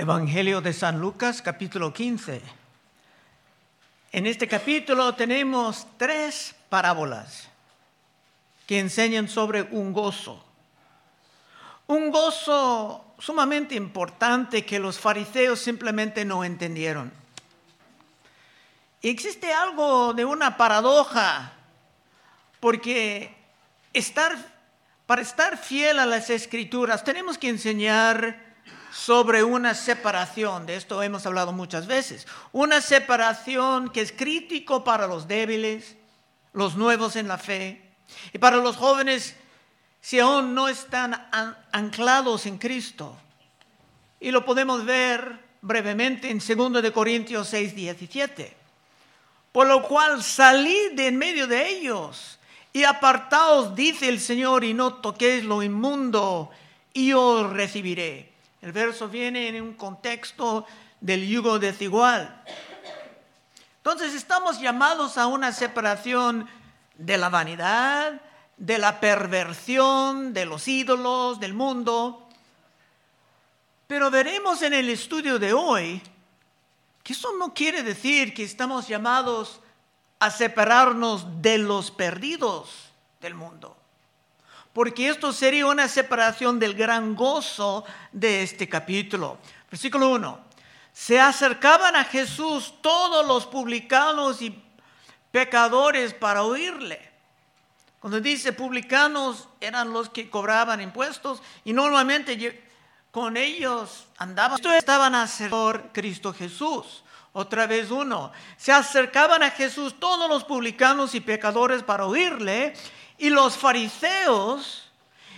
Evangelio de San Lucas, capítulo 15. En este capítulo tenemos tres parábolas que enseñan sobre un gozo. Un gozo sumamente importante que los fariseos simplemente no entendieron. existe algo de una paradoja, porque estar, para estar fiel a las escrituras tenemos que enseñar sobre una separación, de esto hemos hablado muchas veces, una separación que es crítico para los débiles, los nuevos en la fe, y para los jóvenes si aún no están anclados en Cristo. Y lo podemos ver brevemente en 2 de Corintios 6, 17. Por lo cual salid de en medio de ellos y apartaos, dice el Señor, y no toquéis lo inmundo, y os recibiré. El verso viene en un contexto del yugo desigual. Entonces estamos llamados a una separación de la vanidad, de la perversión, de los ídolos, del mundo. Pero veremos en el estudio de hoy que eso no quiere decir que estamos llamados a separarnos de los perdidos del mundo porque esto sería una separación del gran gozo de este capítulo. Versículo 1. Se acercaban a Jesús todos los publicanos y pecadores para oírle. Cuando dice publicanos eran los que cobraban impuestos y normalmente con ellos andaban. Esto estaban a por Cristo Jesús. Otra vez uno. Se acercaban a Jesús todos los publicanos y pecadores para oírle y los fariseos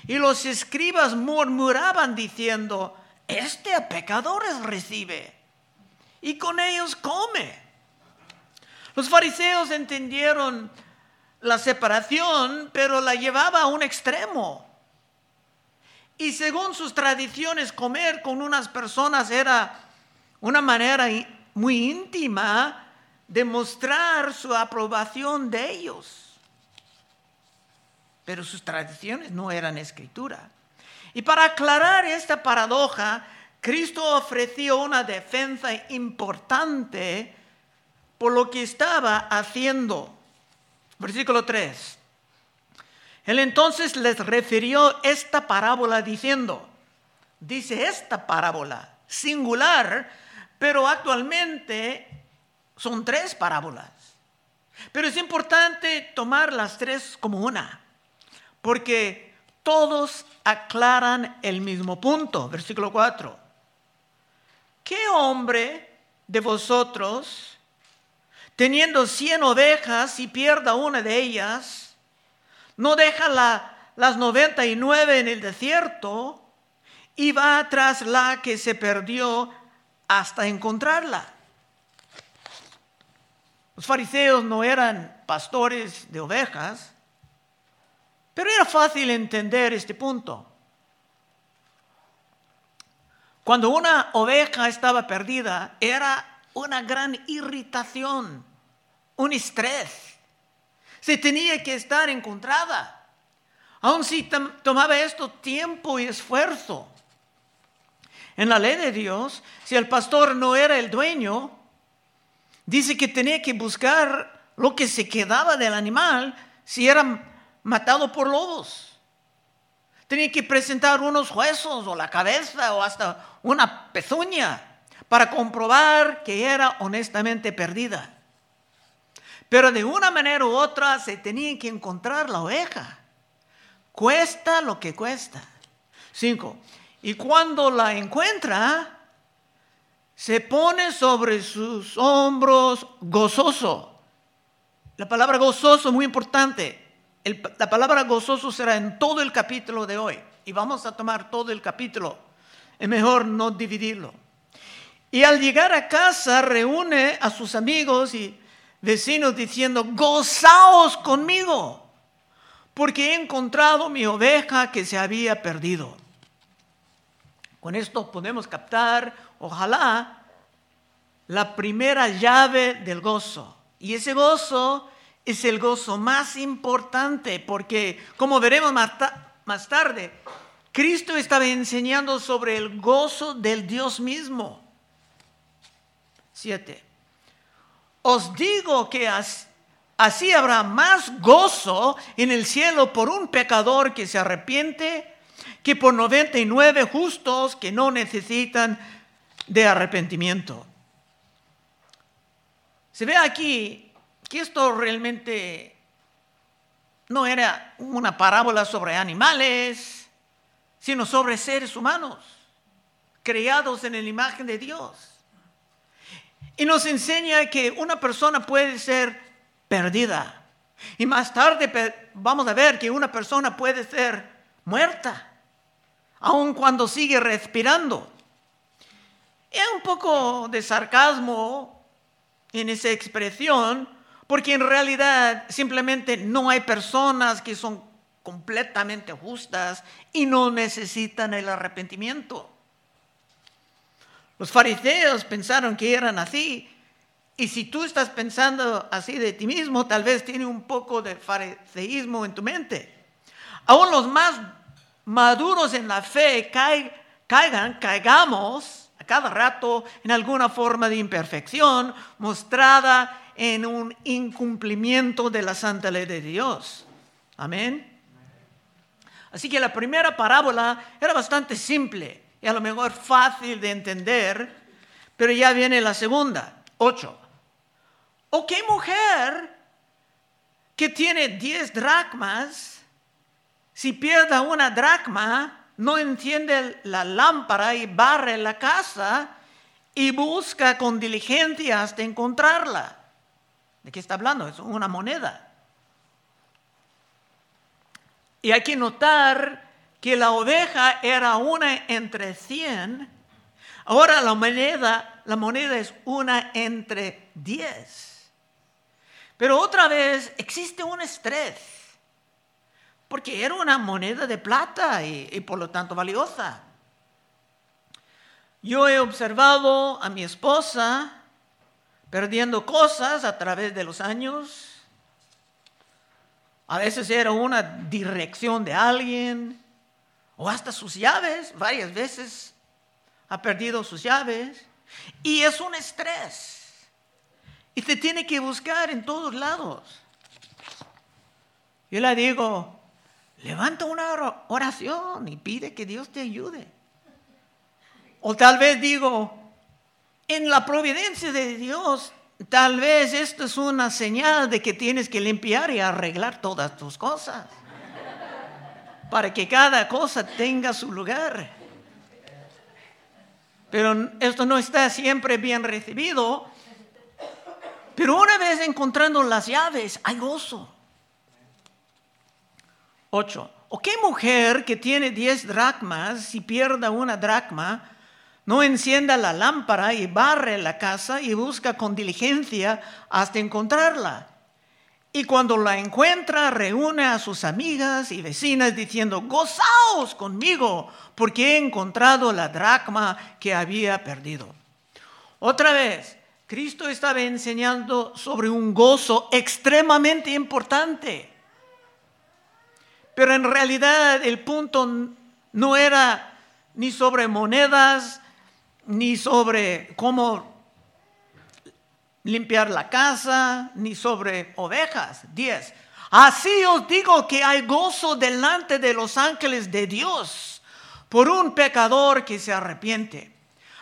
y los escribas murmuraban diciendo, este a pecadores recibe y con ellos come. Los fariseos entendieron la separación, pero la llevaba a un extremo. Y según sus tradiciones, comer con unas personas era una manera muy íntima de mostrar su aprobación de ellos pero sus tradiciones no eran escritura. Y para aclarar esta paradoja, Cristo ofreció una defensa importante por lo que estaba haciendo. Versículo 3. Él entonces les refirió esta parábola diciendo, dice esta parábola, singular, pero actualmente son tres parábolas. Pero es importante tomar las tres como una porque todos aclaran el mismo punto. Versículo 4. ¿Qué hombre de vosotros, teniendo cien ovejas y pierda una de ellas, no deja las noventa y nueve en el desierto y va tras la que se perdió hasta encontrarla? Los fariseos no eran pastores de ovejas, pero era fácil entender este punto. Cuando una oveja estaba perdida, era una gran irritación, un estrés. Se tenía que estar encontrada. Aun si tomaba esto tiempo y esfuerzo. En la ley de Dios, si el pastor no era el dueño, dice que tenía que buscar lo que se quedaba del animal si era matado por lobos. Tenía que presentar unos huesos o la cabeza o hasta una pezuña para comprobar que era honestamente perdida. Pero de una manera u otra se tenía que encontrar la oveja. Cuesta lo que cuesta. Cinco. Y cuando la encuentra, se pone sobre sus hombros gozoso. La palabra gozoso es muy importante la palabra gozoso será en todo el capítulo de hoy. Y vamos a tomar todo el capítulo. Es mejor no dividirlo. Y al llegar a casa reúne a sus amigos y vecinos diciendo, gozaos conmigo, porque he encontrado mi oveja que se había perdido. Con esto podemos captar, ojalá, la primera llave del gozo. Y ese gozo es el gozo más importante porque, como veremos más, tarde, Cristo estaba enseñando sobre el gozo del Dios mismo. Siete. Os digo que así habrá más gozo en el cielo por un pecador que se arrepiente que por 99 justos que no necesitan de arrepentimiento. Se ve aquí que esto realmente no era una parábola sobre animales, sino sobre seres humanos, creados en la imagen de Dios. Y nos enseña que una persona puede ser perdida. Y más tarde vamos a ver que una persona puede ser muerta, aun cuando sigue respirando. Es un poco de sarcasmo en esa expresión, porque en realidad simplemente no hay personas que son completamente justas y no necesitan el arrepentimiento. Los fariseos pensaron que eran así. Y si tú estás pensando así de ti mismo, tal vez tiene un poco de fariseísmo en tu mente. Aún los más maduros en la fe caigan, caigamos a cada rato en alguna forma de imperfección mostrada en un incumplimiento de la santa ley de Dios. Amén. Así que la primera parábola era bastante simple y a lo mejor fácil de entender, pero ya viene la segunda, ocho. ¿O qué mujer que tiene diez dracmas, si pierde una dracma, no enciende la lámpara y barre la casa y busca con diligencia hasta encontrarla? ¿De qué está hablando? Es una moneda. Y hay que notar que la oveja era una entre cien. Ahora la moneda, la moneda es una entre diez. Pero otra vez existe un estrés, porque era una moneda de plata y, y por lo tanto valiosa. Yo he observado a mi esposa perdiendo cosas a través de los años. A veces era una dirección de alguien o hasta sus llaves. Varias veces ha perdido sus llaves. Y es un estrés. Y se tiene que buscar en todos lados. Yo le digo, levanta una oración y pide que Dios te ayude. O tal vez digo, en la providencia de Dios, tal vez esto es una señal de que tienes que limpiar y arreglar todas tus cosas. Para que cada cosa tenga su lugar. Pero esto no está siempre bien recibido. Pero una vez encontrando las llaves, hay gozo. Ocho. ¿O qué mujer que tiene diez dracmas, si pierda una dracma, no encienda la lámpara y barre la casa y busca con diligencia hasta encontrarla. Y cuando la encuentra, reúne a sus amigas y vecinas diciendo, gozaos conmigo, porque he encontrado la dracma que había perdido. Otra vez, Cristo estaba enseñando sobre un gozo extremadamente importante. Pero en realidad el punto no era ni sobre monedas, ni sobre cómo limpiar la casa, ni sobre ovejas. Diez. Así os digo que hay gozo delante de los ángeles de Dios por un pecador que se arrepiente.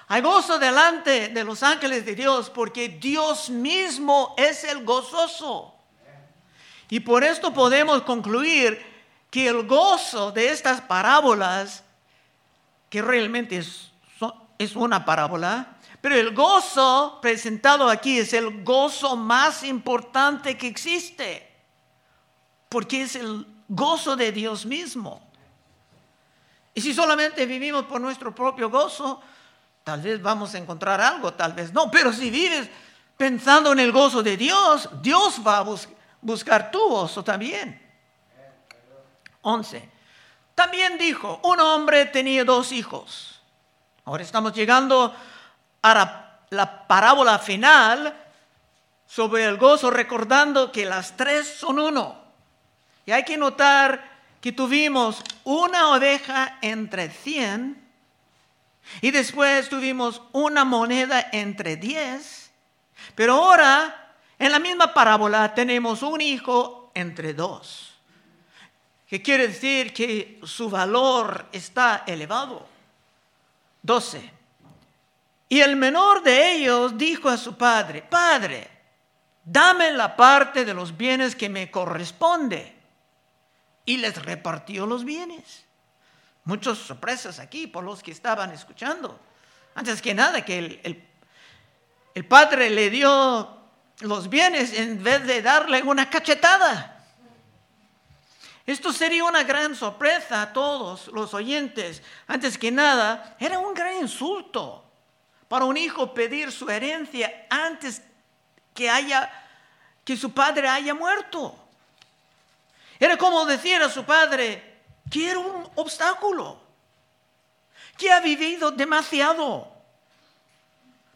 Hay gozo delante de los ángeles de Dios porque Dios mismo es el gozoso. Y por esto podemos concluir que el gozo de estas parábolas, que realmente es es una parábola, pero el gozo presentado aquí es el gozo más importante que existe, porque es el gozo de Dios mismo. Y si solamente vivimos por nuestro propio gozo, tal vez vamos a encontrar algo, tal vez no, pero si vives pensando en el gozo de Dios, Dios va a buscar tu gozo también. 11. También dijo, un hombre tenía dos hijos. Ahora estamos llegando a la, parábola final sobre el gozo, recordando que las tres son uno. Y hay que notar que tuvimos una oveja entre cien y después tuvimos una moneda entre diez, pero ahora en la misma parábola tenemos un hijo entre dos, que quiere decir que su valor está elevado. 12. Y el menor de ellos dijo a su padre, Padre, dame la parte de los bienes que me corresponde. Y les repartió los bienes. Muchas sorpresas aquí por los que estaban escuchando. Antes que nada, que el, el padre le dio los bienes en vez de darle una cachetada. Esto sería una gran sorpresa a todos los oyentes. Antes que nada, era un gran insulto para un hijo pedir su herencia antes que haya que su padre haya muerto. Era como decir a su padre que era un obstáculo, que ha vivido demasiado,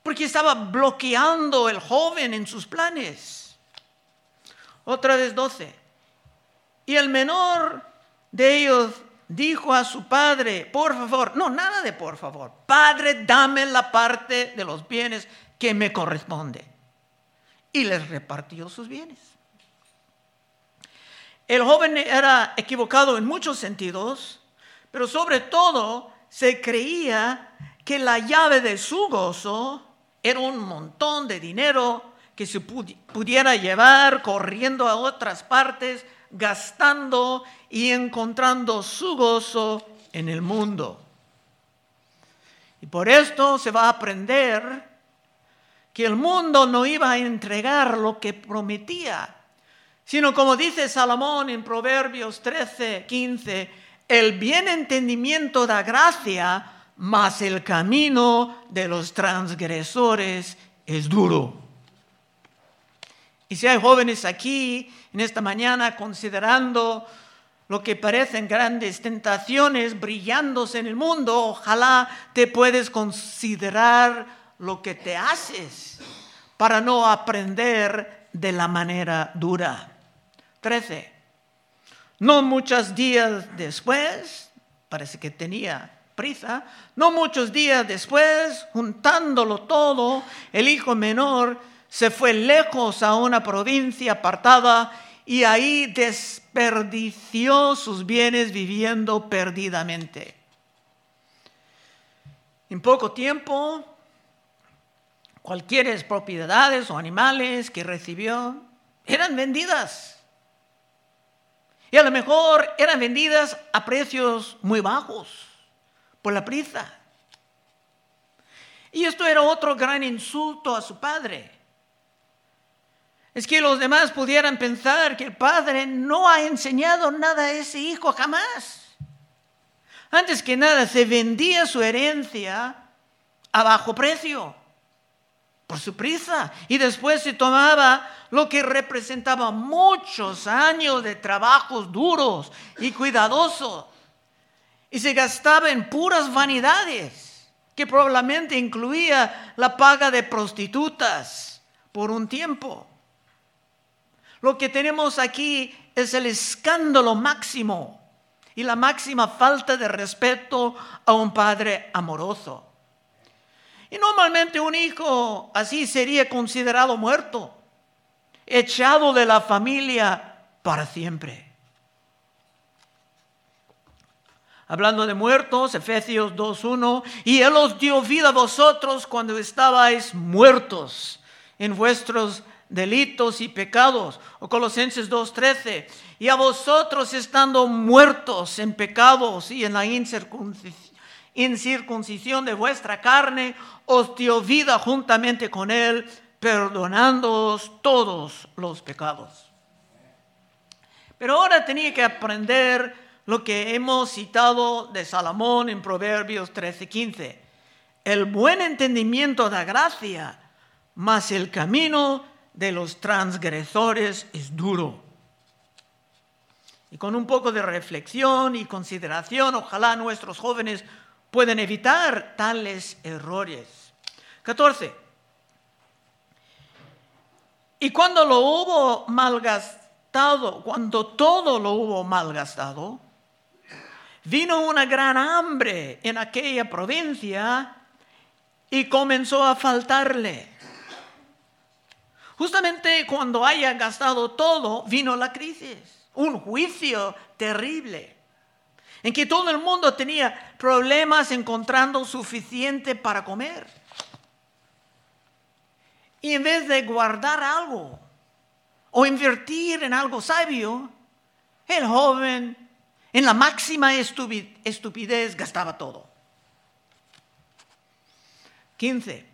porque estaba bloqueando el joven en sus planes. Otra vez doce. Y el menor de ellos dijo a su padre, por favor, no, nada de por favor, padre, dame la parte de los bienes que me corresponde. Y les repartió sus bienes. El joven era equivocado en muchos sentidos, pero sobre todo se creía que la llave de su gozo era un montón de dinero que se pudiera llevar corriendo a otras partes gastando y encontrando su gozo en el mundo. Y por esto se va a aprender que el mundo no iba a entregar lo que prometía, sino como dice Salomón en Proverbios 13, 15, el bien entendimiento da gracia, mas el camino de los transgresores es duro. Y si hay jóvenes aquí en esta mañana considerando lo que parecen grandes tentaciones brillándose en el mundo, ojalá te puedes considerar lo que te haces para no aprender de la manera dura. 13. No muchos días después, parece que tenía prisa, no muchos días después, juntándolo todo, el hijo menor se fue lejos a una provincia apartada y ahí desperdició sus bienes viviendo perdidamente. En poco tiempo, cualquiera propiedades o animales que recibió eran vendidas. Y a lo mejor eran vendidas a precios muy bajos por la prisa. Y esto era otro gran insulto a su padre es que los demás pudieran pensar que el padre no ha enseñado nada a ese hijo jamás. Antes que nada, se vendía su herencia a bajo precio, por su prisa, y después se tomaba lo que representaba muchos años de trabajos duros y cuidadosos, y se gastaba en puras vanidades, que probablemente incluía la paga de prostitutas por un tiempo. Lo que tenemos aquí es el escándalo máximo y la máxima falta de respeto a un padre amoroso. Y normalmente un hijo así sería considerado muerto, echado de la familia para siempre. Hablando de muertos, Efesios 2.1, y Él os dio vida a vosotros cuando estabais muertos en vuestros delitos y pecados. O Colosenses 2.13. Y a vosotros estando muertos en pecados y en la incircuncisión de vuestra carne, os dio vida juntamente con él, perdonándoos todos los pecados. Pero ahora tenía que aprender lo que hemos citado de Salomón en Proverbios 13:15. El buen entendimiento da gracia, mas el camino de los transgresores es duro. Y con un poco de reflexión y consideración, ojalá nuestros jóvenes puedan evitar tales errores. 14. Y cuando lo hubo malgastado, cuando todo lo hubo malgastado, vino una gran hambre en aquella provincia y comenzó a faltarle. Justamente cuando haya gastado todo, vino la crisis, un juicio terrible, en que todo el mundo tenía problemas encontrando suficiente para comer. Y en vez de guardar algo o invertir en algo sabio, el joven en la máxima estupidez gastaba todo. 15.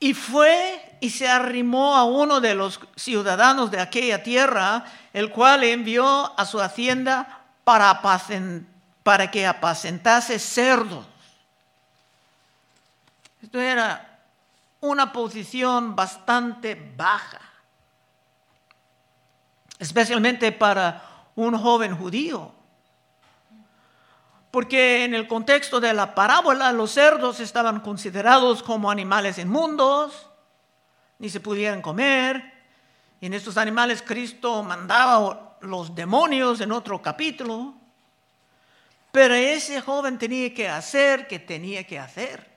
Y fue y se arrimó a uno de los ciudadanos de aquella tierra, el cual envió a su hacienda para, para que apacentase cerdos. Esto era una posición bastante baja, especialmente para un joven judío. Porque en el contexto de la parábola los cerdos estaban considerados como animales inmundos, ni se pudieran comer. Y en estos animales Cristo mandaba los demonios en otro capítulo. Pero ese joven tenía que hacer que tenía que hacer,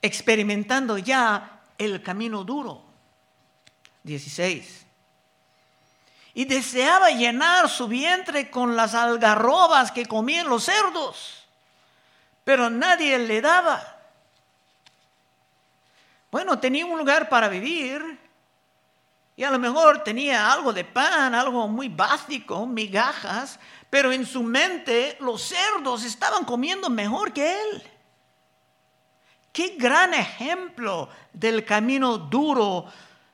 experimentando ya el camino duro. 16 y deseaba llenar su vientre con las algarrobas que comían los cerdos, pero nadie le daba. Bueno, tenía un lugar para vivir y a lo mejor tenía algo de pan, algo muy básico, migajas, pero en su mente los cerdos estaban comiendo mejor que él. Qué gran ejemplo del camino duro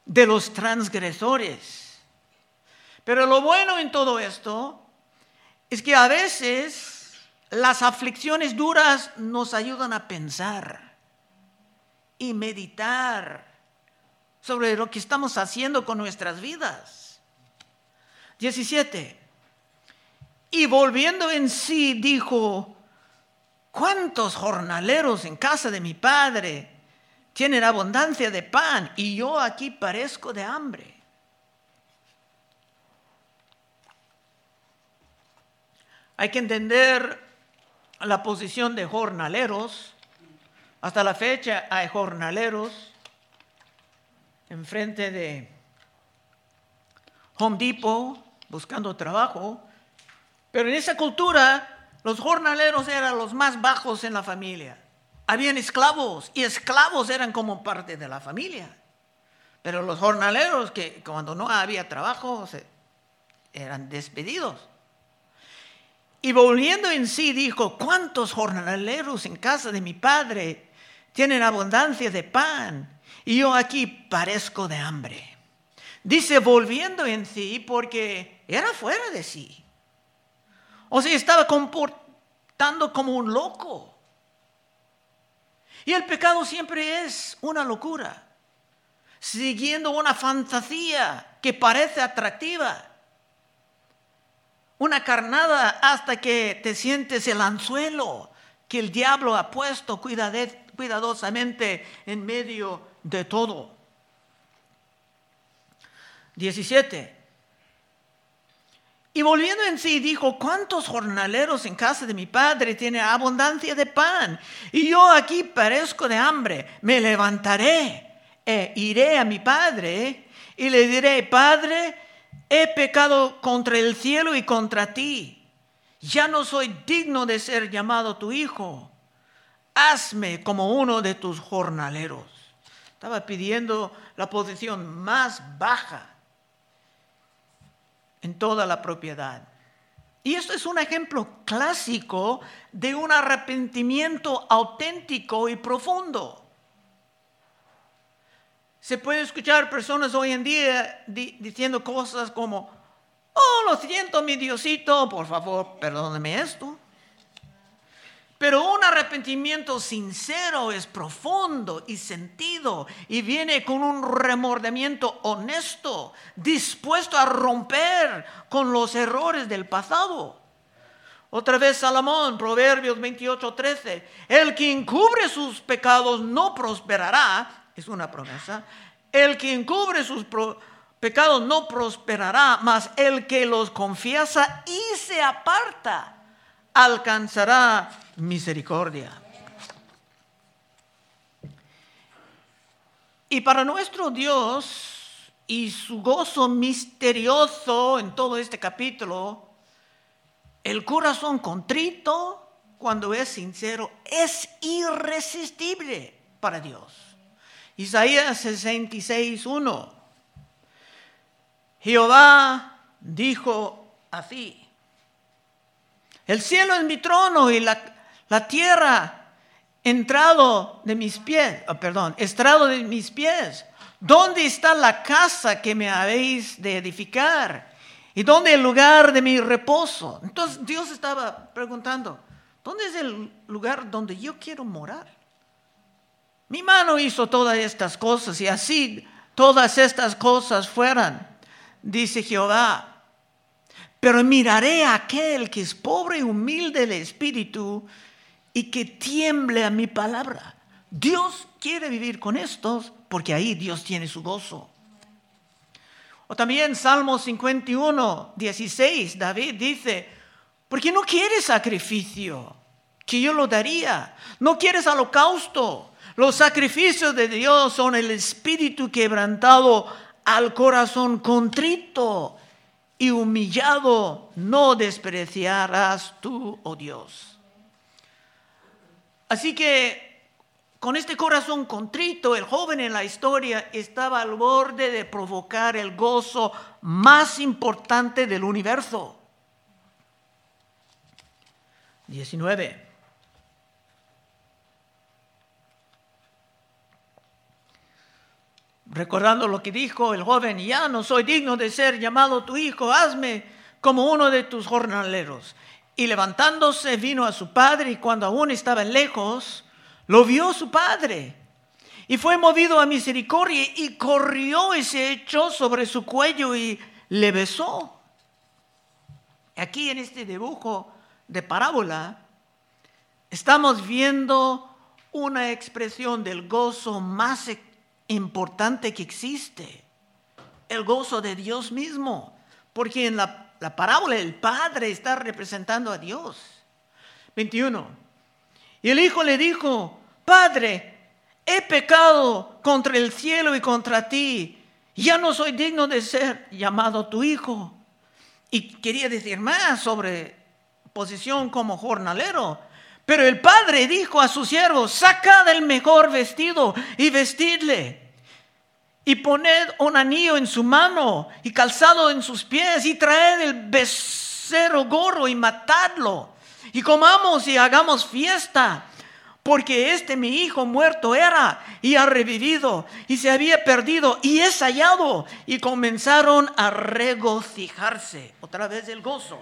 de los transgresores. Pero lo bueno en todo esto es que a veces las aflicciones duras nos ayudan a pensar y meditar sobre lo que estamos haciendo con nuestras vidas. 17. Y volviendo en sí, dijo, ¿cuántos jornaleros en casa de mi padre tienen abundancia de pan y yo aquí parezco de hambre? Hay que entender la posición de jornaleros. Hasta la fecha hay jornaleros enfrente de Home Depot buscando trabajo. Pero en esa cultura los jornaleros eran los más bajos en la familia. Habían esclavos y esclavos eran como parte de la familia. Pero los jornaleros que cuando no había trabajo eran despedidos. Y volviendo en sí dijo, ¿cuántos jornaleros en casa de mi padre tienen abundancia de pan? Y yo aquí parezco de hambre. Dice, volviendo en sí porque era fuera de sí. O sea, estaba comportando como un loco. Y el pecado siempre es una locura, siguiendo una fantasía que parece atractiva una carnada hasta que te sientes el anzuelo que el diablo ha puesto cuidadosamente en medio de todo. 17. Y volviendo en sí, dijo, ¿cuántos jornaleros en casa de mi padre tienen abundancia de pan? Y yo aquí parezco de hambre. Me levantaré e iré a mi padre y le diré, Padre, he pecado contra el cielo y contra ti. Ya no soy digno de ser llamado tu hijo. Hazme como uno de tus jornaleros. Estaba pidiendo la posición más baja en toda la propiedad. Y esto es un ejemplo clásico de un arrepentimiento auténtico y profundo. Se puede escuchar personas hoy en día diciendo cosas como, oh, lo siento, mi Diosito, por favor, perdóneme esto. Pero un arrepentimiento sincero es profundo y sentido y viene con un remordimiento honesto, dispuesto a romper con los errores del pasado. Otra vez Salomón, Proverbios 28, 13, el que encubre sus pecados no prosperará, es una promesa. El que encubre sus pecado no prosperará, mas el que los confiesa y se aparta alcanzará misericordia. Y para nuestro Dios y su gozo misterioso en todo este capítulo, el corazón contrito, cuando es sincero, es irresistible para Dios. Isaías 66, 1. Jehová dijo así, el cielo es mi trono y la, la tierra entrado de mis pies, oh, perdón, estrado de mis pies. ¿Dónde está la casa que me habéis de edificar? ¿Y dónde el lugar de mi reposo? Entonces Dios estaba preguntando, ¿dónde es el lugar donde yo quiero morar? Mi mano hizo todas estas cosas y así todas estas cosas fueran dice Jehová. Pero miraré a aquel que es pobre y humilde de espíritu y que tiemble a mi palabra. Dios quiere vivir con estos porque ahí Dios tiene su gozo. O también Salmo 51, 16, David dice, porque no quieres sacrificio, que yo lo daría. No quieres holocausto. Los sacrificios de Dios son el espíritu quebrantado al corazón contrito y humillado, no despreciarás tú, oh Dios. Así que con este corazón contrito, el joven en la historia estaba al borde de provocar el gozo más importante del universo. 19. Recordando lo que dijo el joven, ya no soy digno de ser llamado tu hijo, hazme como uno de tus jornaleros. Y levantándose vino a su padre y cuando aún estaba lejos, lo vio su padre. Y fue movido a misericordia y corrió y se echó sobre su cuello y le besó. Aquí en este dibujo de parábola estamos viendo una expresión del gozo más importante que existe, el gozo de Dios mismo, porque en la, la parábola el Padre está representando a Dios. 21. Y el Hijo le dijo, Padre, he pecado contra el cielo y contra ti, ya no soy digno de ser llamado tu Hijo. Y quería decir más sobre posición como jornalero. Pero el padre dijo a su siervo, sacad el mejor vestido y vestidle. Y poned un anillo en su mano y calzado en sus pies y traed el becerro gorro y matadlo. Y comamos y hagamos fiesta. Porque este mi hijo muerto era y ha revivido y se había perdido y es hallado. Y comenzaron a regocijarse. Otra vez el gozo.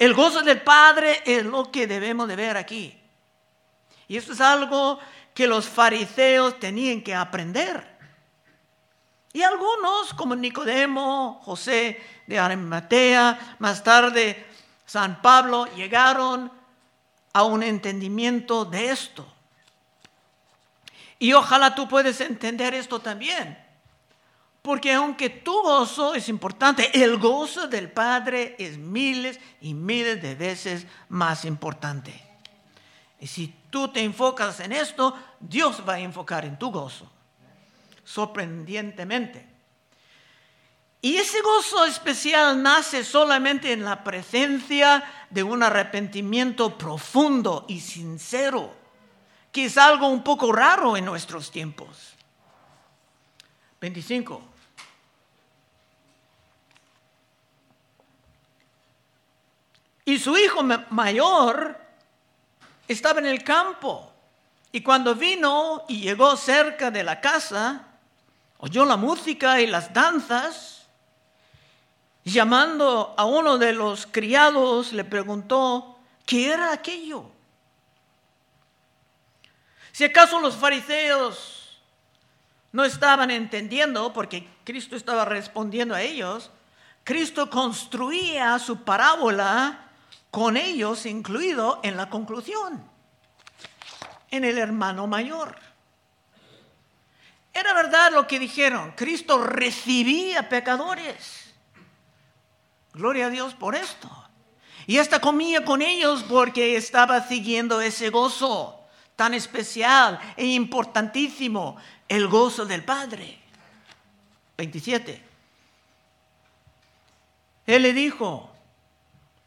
El gozo del Padre es lo que debemos de ver aquí. Y esto es algo que los fariseos tenían que aprender. Y algunos, como Nicodemo, José de Arimatea, más tarde San Pablo, llegaron a un entendimiento de esto. Y ojalá tú puedes entender esto también. Porque aunque tu gozo es importante, el gozo del Padre es miles y miles de veces más importante. Y si tú te enfocas en esto, Dios va a enfocar en tu gozo. Sorprendentemente. Y ese gozo especial nace solamente en la presencia de un arrepentimiento profundo y sincero, que es algo un poco raro en nuestros tiempos. 25. Y su hijo mayor estaba en el campo. Y cuando vino y llegó cerca de la casa, oyó la música y las danzas. Llamando a uno de los criados, le preguntó, ¿qué era aquello? Si acaso los fariseos no estaban entendiendo, porque Cristo estaba respondiendo a ellos, Cristo construía su parábola con ellos incluido en la conclusión, en el hermano mayor. Era verdad lo que dijeron. Cristo recibía pecadores. Gloria a Dios por esto. Y hasta comía con ellos porque estaba siguiendo ese gozo tan especial e importantísimo, el gozo del Padre. 27. Él le dijo,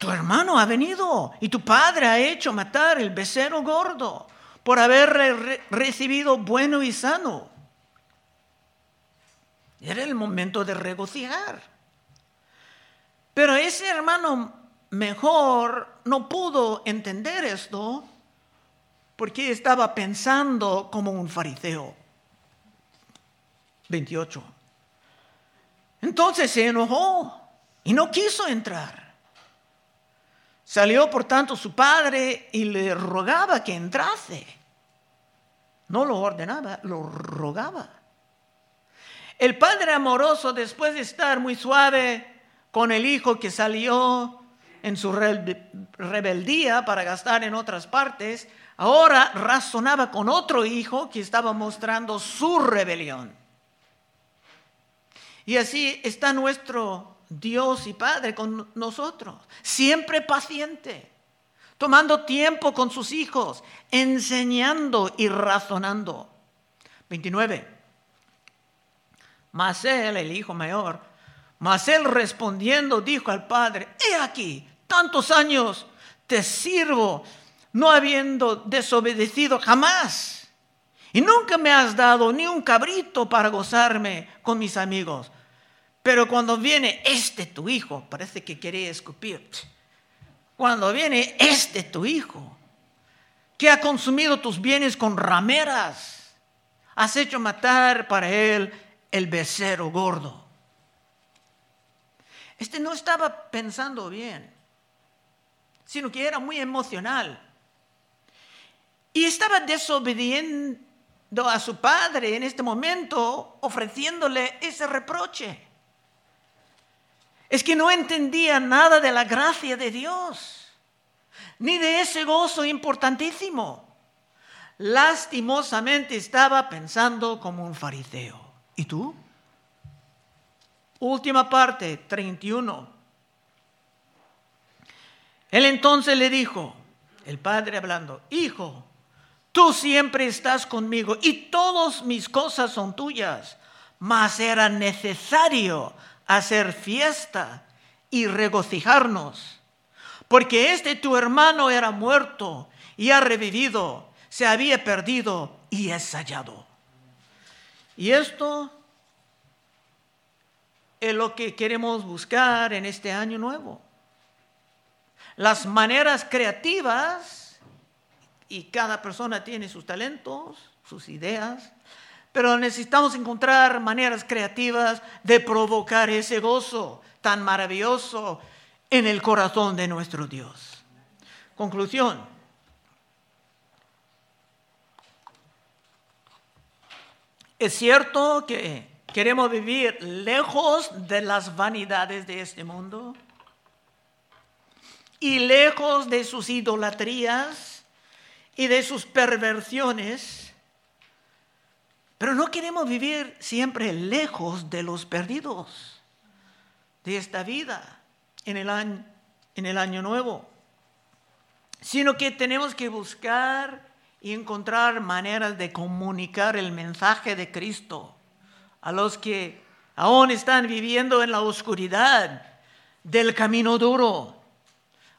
tu hermano ha venido y tu padre ha hecho matar el becerro gordo por haber recibido bueno y sano. Era el momento de regocijar. Pero ese hermano mejor no pudo entender esto porque estaba pensando como un fariseo. 28. Entonces se enojó y no quiso entrar. Salió por tanto su padre y le rogaba que entrase. No lo ordenaba, lo rogaba. El padre amoroso, después de estar muy suave con el hijo que salió en su rebeldía para gastar en otras partes, ahora razonaba con otro hijo que estaba mostrando su rebelión. Y así está nuestro Dios y Padre con nosotros, siempre paciente, tomando tiempo con sus hijos, enseñando y razonando. 29. Mas él, el hijo mayor, mas él respondiendo dijo al padre, he aquí, tantos años te sirvo, no habiendo desobedecido jamás. Y nunca me has dado ni un cabrito para gozarme con mis amigos. Pero cuando viene este tu hijo, parece que quería escupir. Cuando viene este tu hijo, que ha consumido tus bienes con rameras, has hecho matar para él el becerro gordo. Este no estaba pensando bien, sino que era muy emocional. Y estaba desobediendo a su padre en este momento, ofreciéndole ese reproche es que no entendía nada de la gracia de Dios, ni de ese gozo importantísimo. Lastimosamente estaba pensando como un fariseo. ¿Y tú? Última parte, 31. Él entonces le dijo, el padre hablando, hijo, tú siempre estás conmigo y todas mis cosas son tuyas, mas era necesario hacer fiesta y regocijarnos, porque este tu hermano era muerto y ha revivido, se había perdido y es hallado. Y esto es lo que queremos buscar en este año nuevo. Las maneras creativas, y cada persona tiene sus talentos, sus ideas, pero necesitamos encontrar maneras creativas de provocar ese gozo tan maravilloso en el corazón de nuestro Dios. Conclusión. Es cierto que queremos vivir lejos de las vanidades de este mundo y lejos de sus idolatrías y de sus perversiones pero no queremos vivir siempre lejos de los perdidos de esta vida en el año, en el año nuevo, sino que tenemos que buscar y encontrar maneras de comunicar el mensaje de Cristo a los que aún están viviendo en la oscuridad del camino duro,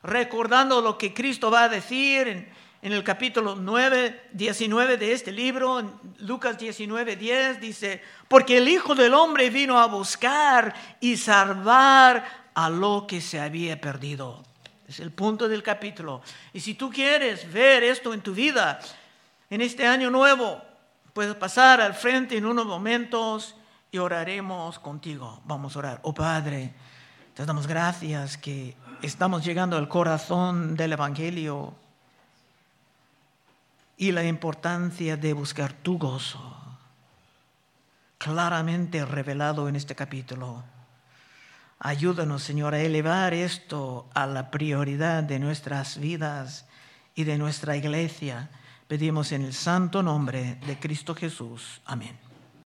recordando lo que Cristo va a decir en en el capítulo 9, 19 de este libro, en Lucas 19, 10, dice, porque el Hijo del Hombre vino a buscar y salvar a lo que se había perdido. Es el punto del capítulo. Y si tú quieres ver esto en tu vida, en este año nuevo, puedes pasar al frente en unos momentos y oraremos contigo. Vamos a orar. Oh Padre, te damos gracias que estamos llegando al corazón del Evangelio y la importancia de buscar tu gozo, claramente revelado en este capítulo. Ayúdanos, Señor, a elevar esto a la prioridad de nuestras vidas y de nuestra iglesia. Pedimos en el santo nombre de Cristo Jesús. Amén.